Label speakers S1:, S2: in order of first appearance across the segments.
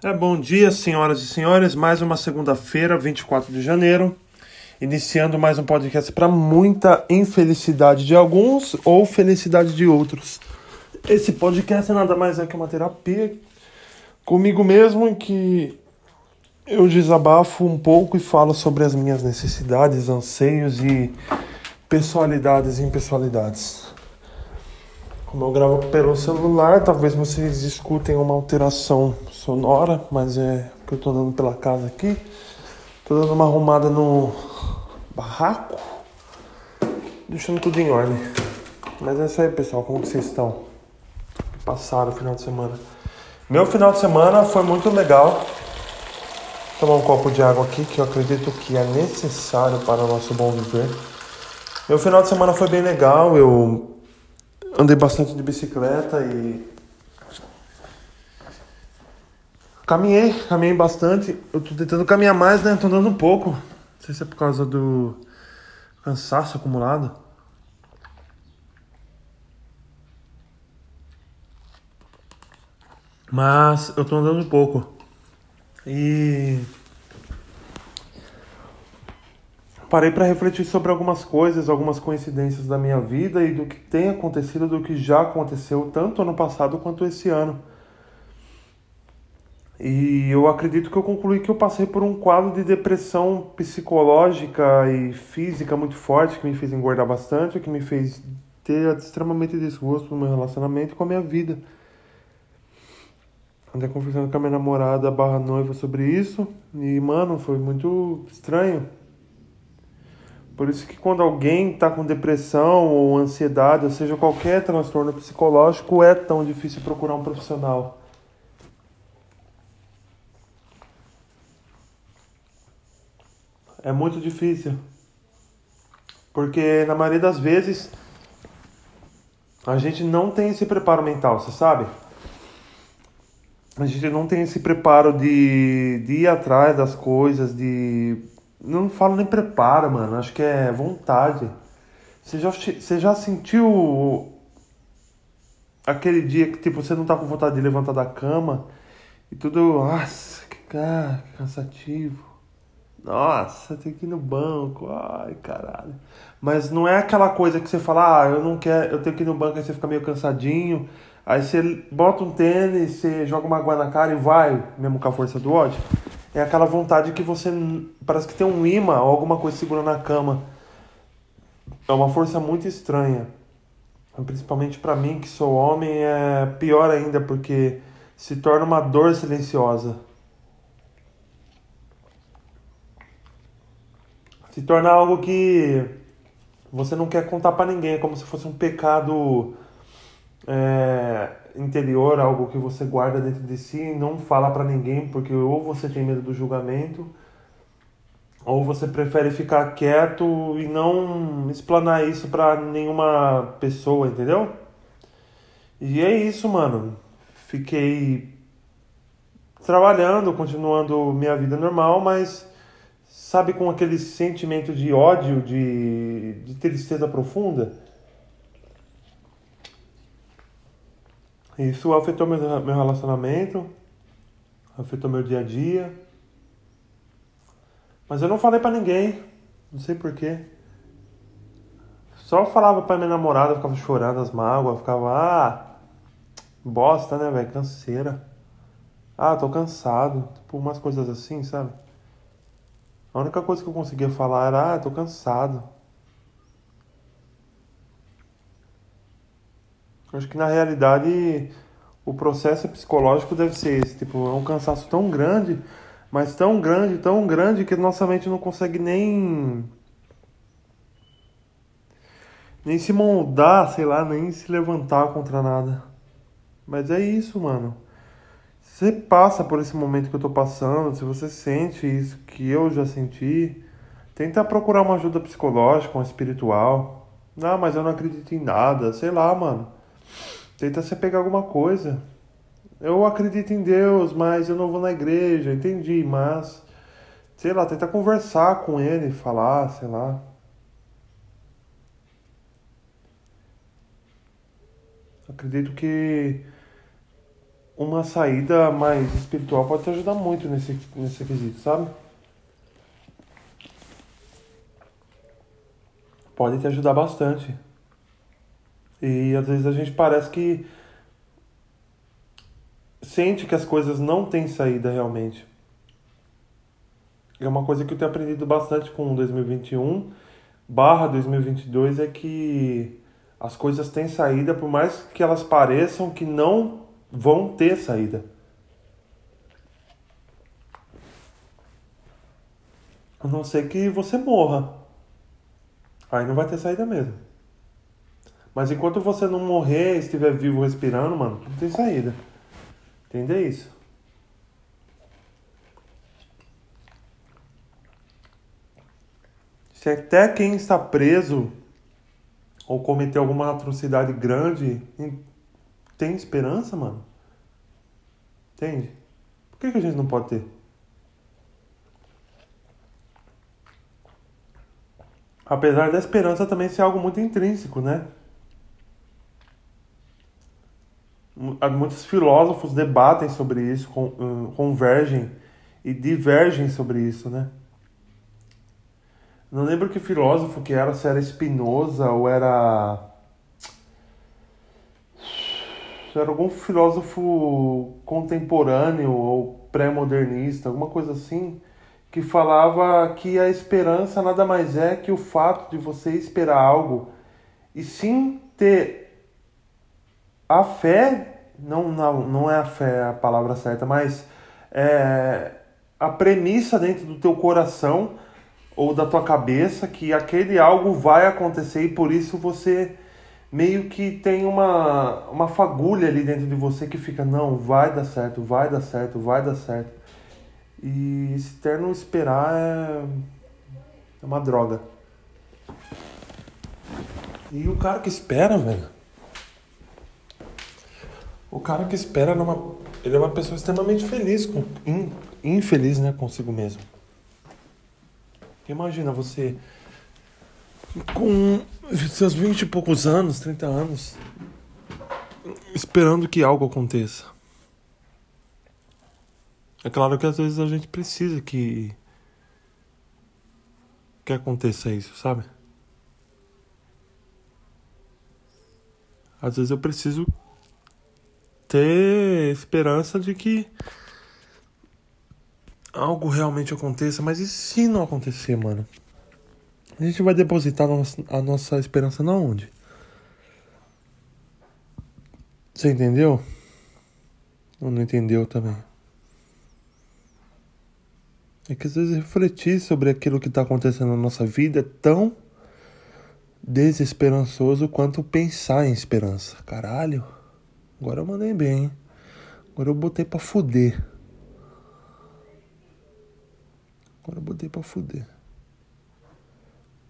S1: É, bom dia, senhoras e senhores. Mais uma segunda-feira, 24 de janeiro. Iniciando mais um podcast para muita infelicidade de alguns ou felicidade de outros. Esse podcast é nada mais é que uma terapia comigo mesmo em que eu desabafo um pouco e falo sobre as minhas necessidades, anseios e personalidades e impessoalidades. Como eu gravo pelo celular, talvez vocês escutem uma alteração sonora, mas é que eu tô andando pela casa aqui. Tô dando uma arrumada no barraco, deixando tudo em ordem. Mas é isso aí, pessoal. Como vocês estão? Passaram o final de semana. Meu final de semana foi muito legal. Tomar um copo de água aqui, que eu acredito que é necessário para o nosso bom viver. Meu final de semana foi bem legal. Eu andei bastante de bicicleta e caminhei, caminhei bastante. Eu tô tentando caminhar mais, né? Tô andando um pouco. Não sei se é por causa do cansaço acumulado. Mas eu tô andando um pouco. E parei para refletir sobre algumas coisas, algumas coincidências da minha vida e do que tem acontecido, do que já aconteceu, tanto ano passado quanto esse ano. E eu acredito que eu concluí que eu passei por um quadro de depressão psicológica e física muito forte, que me fez engordar bastante, que me fez ter extremamente desgosto no meu relacionamento e com a minha vida. Andei conversando com a minha namorada barra noiva sobre isso e, mano, foi muito estranho por isso que quando alguém está com depressão ou ansiedade, ou seja, qualquer transtorno psicológico, é tão difícil procurar um profissional. É muito difícil. Porque na maioria das vezes a gente não tem esse preparo mental, você sabe? A gente não tem esse preparo de, de ir atrás das coisas, de não falo nem preparo, mano. Acho que é vontade. Você já, você já sentiu aquele dia que tipo, você não tá com vontade de levantar da cama e tudo. Nossa, que, cara, que cansativo. Nossa, tem que ir no banco. Ai, caralho. Mas não é aquela coisa que você fala, ah, eu não quero, eu tenho que ir no banco, aí você fica meio cansadinho. Aí você bota um tênis, você joga uma água na cara e vai, mesmo com a força do ódio é aquela vontade que você parece que tem um imã ou alguma coisa segurando na cama. É uma força muito estranha. Principalmente para mim que sou homem é pior ainda porque se torna uma dor silenciosa. Se torna algo que você não quer contar para ninguém, é como se fosse um pecado é, interior, algo que você guarda dentro de si e não fala para ninguém, porque ou você tem medo do julgamento, ou você prefere ficar quieto e não explanar isso para nenhuma pessoa, entendeu? E é isso, mano. Fiquei trabalhando, continuando minha vida normal, mas sabe com aquele sentimento de ódio, de, de tristeza profunda? Isso afetou meu, meu relacionamento, afetou meu dia a dia. Mas eu não falei para ninguém, não sei porquê. Só falava pra minha namorada, ficava chorando as mágoas, ficava, ah, bosta, né, velho, canseira. Ah, tô cansado, tipo umas coisas assim, sabe? A única coisa que eu conseguia falar era, ah, tô cansado. Acho que na realidade o processo psicológico deve ser esse, tipo, é um cansaço tão grande, mas tão grande, tão grande que nossa mente não consegue nem nem se moldar, sei lá, nem se levantar contra nada. Mas é isso, mano. Você passa por esse momento que eu tô passando, se você sente isso que eu já senti, tenta procurar uma ajuda psicológica, uma espiritual. Não, mas eu não acredito em nada, sei lá, mano. Tenta se pegar alguma coisa. Eu acredito em Deus, mas eu não vou na igreja, entendi, mas sei lá, tenta conversar com ele, falar, sei lá. Acredito que uma saída mais espiritual pode te ajudar muito nesse, nesse quesito, sabe? Pode te ajudar bastante. E às vezes a gente parece que sente que as coisas não têm saída realmente. É uma coisa que eu tenho aprendido bastante com 2021 barra 2022 é que as coisas têm saída por mais que elas pareçam que não vão ter saída. A não ser que você morra. Aí não vai ter saída mesmo. Mas enquanto você não morrer, estiver vivo respirando, mano, não tem saída. Entender isso? Se até quem está preso ou cometeu alguma atrocidade grande tem esperança, mano? Entende? Por que, que a gente não pode ter? Apesar da esperança também ser algo muito intrínseco, né? Muitos filósofos debatem sobre isso, hum, convergem e divergem sobre isso, né? Não lembro que filósofo que era, se era Spinoza ou era era algum filósofo contemporâneo ou pré-modernista, alguma coisa assim, que falava que a esperança nada mais é que o fato de você esperar algo e sim ter a fé, não, não, não é a fé a palavra certa, mas é, a premissa dentro do teu coração ou da tua cabeça que aquele algo vai acontecer e por isso você meio que tem uma, uma fagulha ali dentro de você que fica, não, vai dar certo, vai dar certo, vai dar certo. E esse terno esperar é, é uma droga. E o cara que espera, velho. O cara que espera numa, ele é uma pessoa extremamente feliz, com, in, infeliz, né, consigo mesmo. Imagina você com seus vinte e poucos anos, 30 anos, esperando que algo aconteça. É claro que às vezes a gente precisa que que aconteça isso, sabe? Às vezes eu preciso ter esperança de que algo realmente aconteça, mas e se não acontecer, mano? A gente vai depositar a nossa, esperança na onde? Você entendeu? Ou não entendeu também? É que às vezes refletir sobre aquilo que está acontecendo na nossa vida é tão desesperançoso quanto pensar em esperança. Caralho, agora eu mandei bem, hein? Agora eu botei pra fuder. Agora eu botei pra fuder.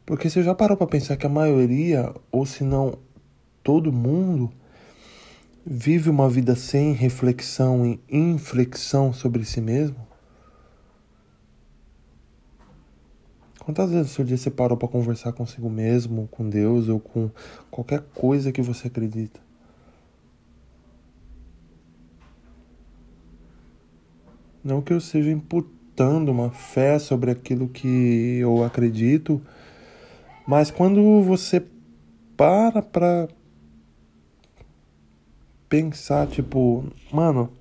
S1: Porque você já parou para pensar que a maioria, ou se não todo mundo, vive uma vida sem reflexão e inflexão sobre si mesmo? Quantas vezes no seu dia você parou para conversar consigo mesmo, com Deus ou com qualquer coisa que você acredita? Não que eu seja imputando uma fé sobre aquilo que eu acredito mas quando você para pra pensar, tipo, mano,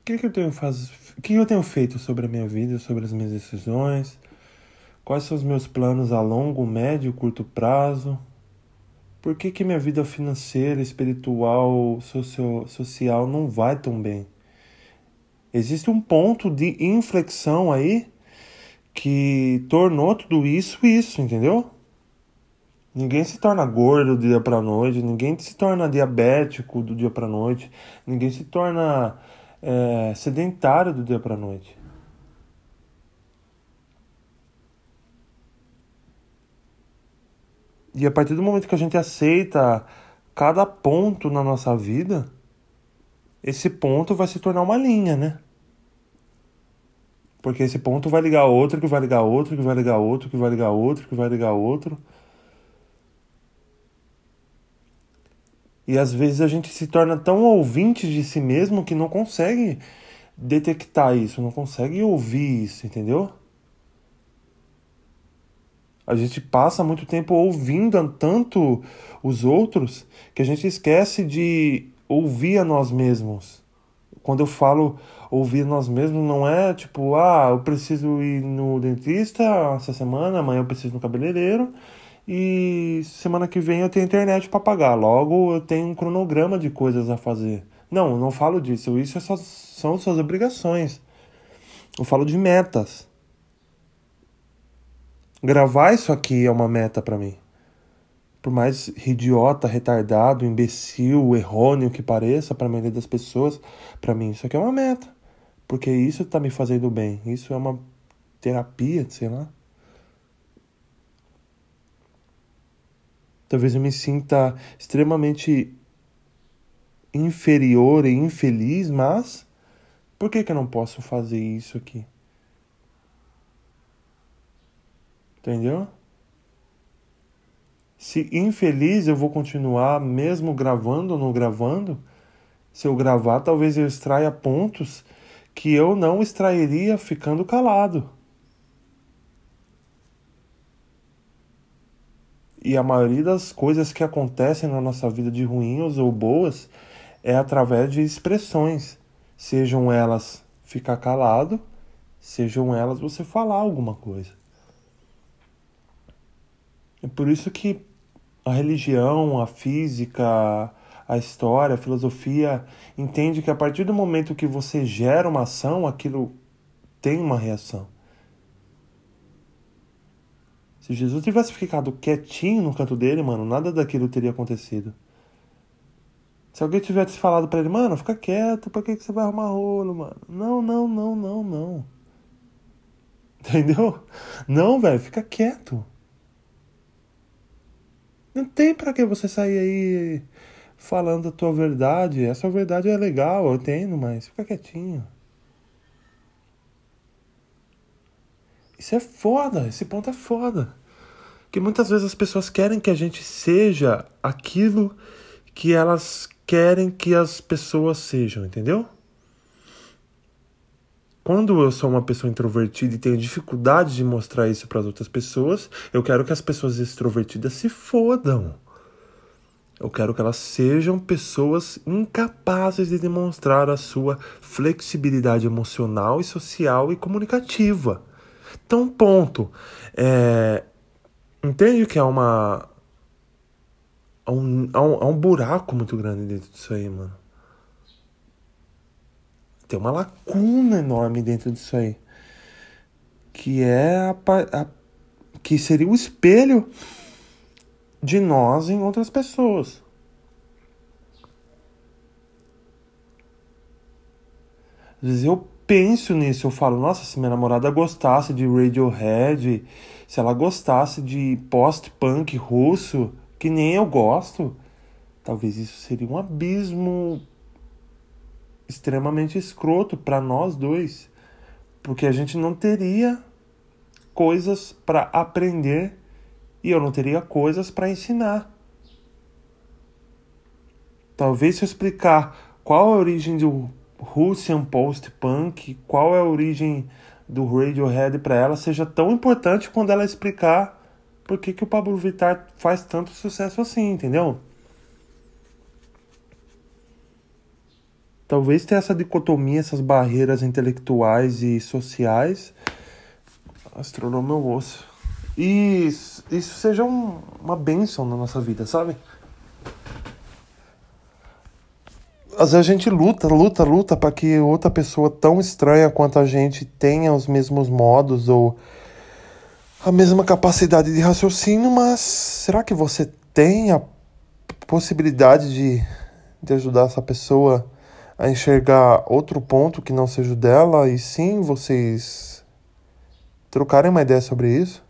S1: o que, que eu tenho faz... o que eu tenho feito sobre a minha vida, sobre as minhas decisões? Quais são os meus planos a longo, médio, curto prazo? Por que, que minha vida financeira, espiritual, socio, social não vai tão bem? Existe um ponto de inflexão aí que tornou tudo isso isso, entendeu? Ninguém se torna gordo do dia para noite, ninguém se torna diabético do dia para noite, ninguém se torna é, sedentário do dia para noite. E a partir do momento que a gente aceita cada ponto na nossa vida, esse ponto vai se tornar uma linha, né? Porque esse ponto vai ligar outro, que vai ligar outro, que vai ligar outro, que vai ligar outro, que vai ligar outro. E às vezes a gente se torna tão ouvinte de si mesmo que não consegue detectar isso, não consegue ouvir isso, entendeu? A gente passa muito tempo ouvindo tanto os outros que a gente esquece de ouvir a nós mesmos. Quando eu falo ouvir nós mesmos, não é tipo, ah, eu preciso ir no dentista essa semana, amanhã eu preciso no cabeleireiro e semana que vem eu tenho internet para pagar. Logo eu tenho um cronograma de coisas a fazer. Não, eu não falo disso. Isso é só, são suas obrigações. Eu falo de metas. Gravar isso aqui é uma meta para mim. Por mais idiota, retardado, imbecil, errôneo que pareça para a maioria das pessoas, para mim isso aqui é uma meta. Porque isso tá me fazendo bem. Isso é uma terapia, sei lá. Talvez eu me sinta extremamente inferior e infeliz, mas por que, que eu não posso fazer isso aqui? Entendeu? Se infeliz eu vou continuar mesmo gravando ou não gravando, se eu gravar, talvez eu extraia pontos que eu não extrairia ficando calado. E a maioria das coisas que acontecem na nossa vida de ruins ou boas é através de expressões, sejam elas ficar calado, sejam elas você falar alguma coisa. É por isso que a religião, a física, a história, a filosofia entende que a partir do momento que você gera uma ação, aquilo tem uma reação. Se Jesus tivesse ficado quietinho no canto dele, mano, nada daquilo teria acontecido. Se alguém tivesse falado para ele, mano, fica quieto, pra que, que você vai arrumar rolo, mano? Não, não, não, não, não. Entendeu? Não, velho, fica quieto. Não tem para que você sair aí falando a tua verdade. Essa verdade é legal, eu entendo, mas fica quietinho. Isso é foda, esse ponto é foda. Que muitas vezes as pessoas querem que a gente seja aquilo que elas querem que as pessoas sejam, entendeu? Quando eu sou uma pessoa introvertida e tenho dificuldade de mostrar isso para as outras pessoas, eu quero que as pessoas extrovertidas se fodam. Eu quero que elas sejam pessoas incapazes de demonstrar a sua flexibilidade emocional e social e comunicativa. Então, ponto. É, entende que há uma. Há um, há, um, há um buraco muito grande dentro disso aí, mano tem uma lacuna enorme dentro disso aí. Que é a, a, que seria o espelho de nós em outras pessoas. Às vezes eu penso nisso, eu falo, nossa, se minha namorada gostasse de Radiohead, se ela gostasse de post-punk russo, que nem eu gosto, talvez isso seria um abismo extremamente escroto para nós dois, porque a gente não teria coisas para aprender e eu não teria coisas para ensinar. Talvez se eu explicar qual é a origem do Russian post-punk, qual é a origem do Radiohead para ela, seja tão importante quando ela explicar por que, que o Pablo Vittar faz tanto sucesso assim, entendeu? Talvez ter essa dicotomia, essas barreiras intelectuais e sociais. Astronou meu osso. E isso seja um, uma bênção na nossa vida, sabe? Às vezes a gente luta, luta, luta para que outra pessoa tão estranha quanto a gente tenha os mesmos modos ou a mesma capacidade de raciocínio, mas será que você tem a possibilidade de, de ajudar essa pessoa a enxergar outro ponto que não seja o dela e sim vocês trocarem uma ideia sobre isso.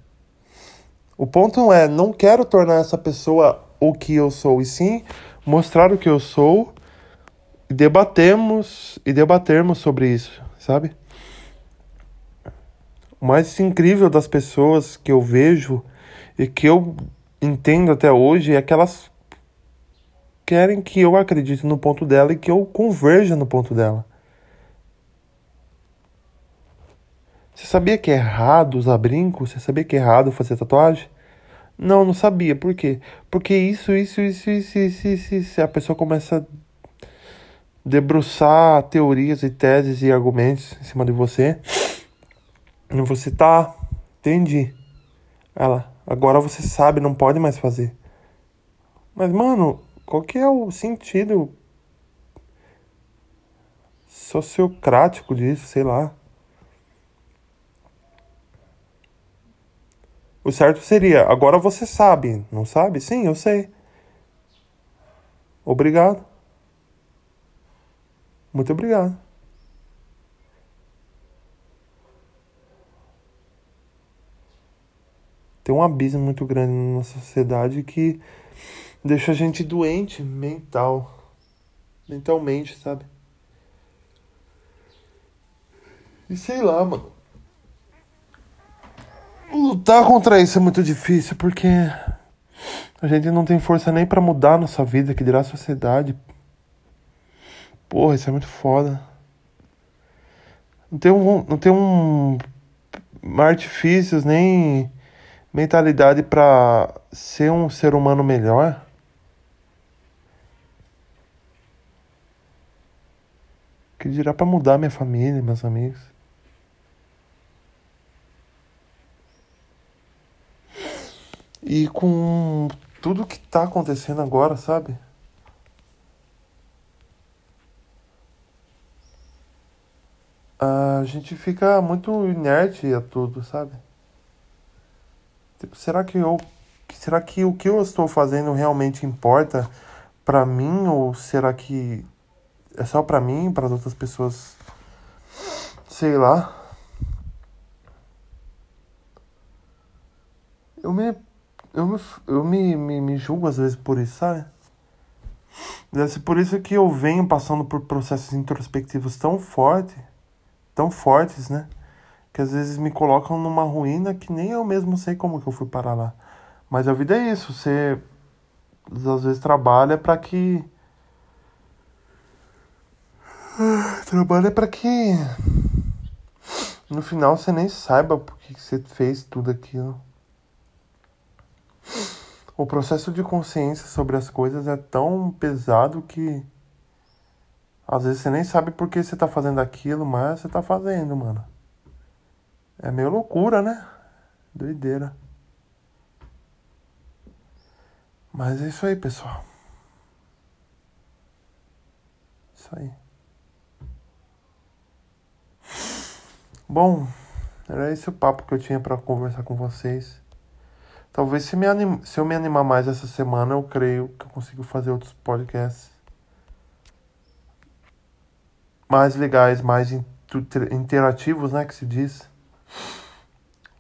S1: O ponto é, não quero tornar essa pessoa o que eu sou, e sim mostrar o que eu sou e debatemos e debatermos sobre isso, sabe? O mais incrível das pessoas que eu vejo e que eu entendo até hoje é que elas querem que eu acredite no ponto dela e que eu converja no ponto dela. Você sabia que é errado usar brinco? Você sabia que é errado fazer tatuagem? Não, não sabia. Por quê? Porque isso, isso, isso, isso, isso, isso, isso. A pessoa começa a debruçar teorias e teses e argumentos em cima de você. E você tá. Entendi. Ela, agora você sabe, não pode mais fazer. Mas, mano, qual que é o sentido sociocrático disso, sei lá. O certo seria, agora você sabe, não sabe? Sim, eu sei. Obrigado. Muito obrigado. Tem um abismo muito grande na nossa sociedade que deixa a gente doente mental. Mentalmente, sabe? E sei lá, mano. Lutar contra isso é muito difícil porque a gente não tem força nem para mudar nossa vida, que dirá a sociedade. Porra, isso é muito foda. Não tem um, não tem um artifícios nem mentalidade para ser um ser humano melhor. Que dirá para mudar minha família, meus amigos. E com tudo que tá acontecendo agora, sabe? A gente fica muito inerte a tudo, sabe? Tipo, será que eu será que o que eu estou fazendo realmente importa para mim ou será que é só para mim, para outras pessoas? Sei lá. Eu me eu me, eu me, me, me julgo às vezes por isso, sabe? Deve ser por isso que eu venho passando por processos introspectivos tão fortes, tão fortes, né? Que às vezes me colocam numa ruína que nem eu mesmo sei como que eu fui parar lá. Mas a vida é isso, você às vezes trabalha para que trabalha para que no final você nem saiba por que você fez tudo aquilo. O processo de consciência sobre as coisas é tão pesado que às vezes você nem sabe por que você tá fazendo aquilo, mas você tá fazendo, mano. É meio loucura, né? Doideira. Mas é isso aí, pessoal. Isso aí. Bom, era esse o papo que eu tinha para conversar com vocês. Talvez se, me se eu me animar mais essa semana, eu creio que eu consigo fazer outros podcasts mais legais, mais interativos, né? Que se diz.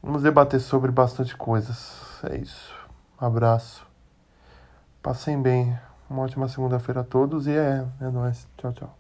S1: Vamos debater sobre bastante coisas. É isso. Abraço. Passem bem. Uma ótima segunda-feira a todos e é, é nóis. Tchau, tchau.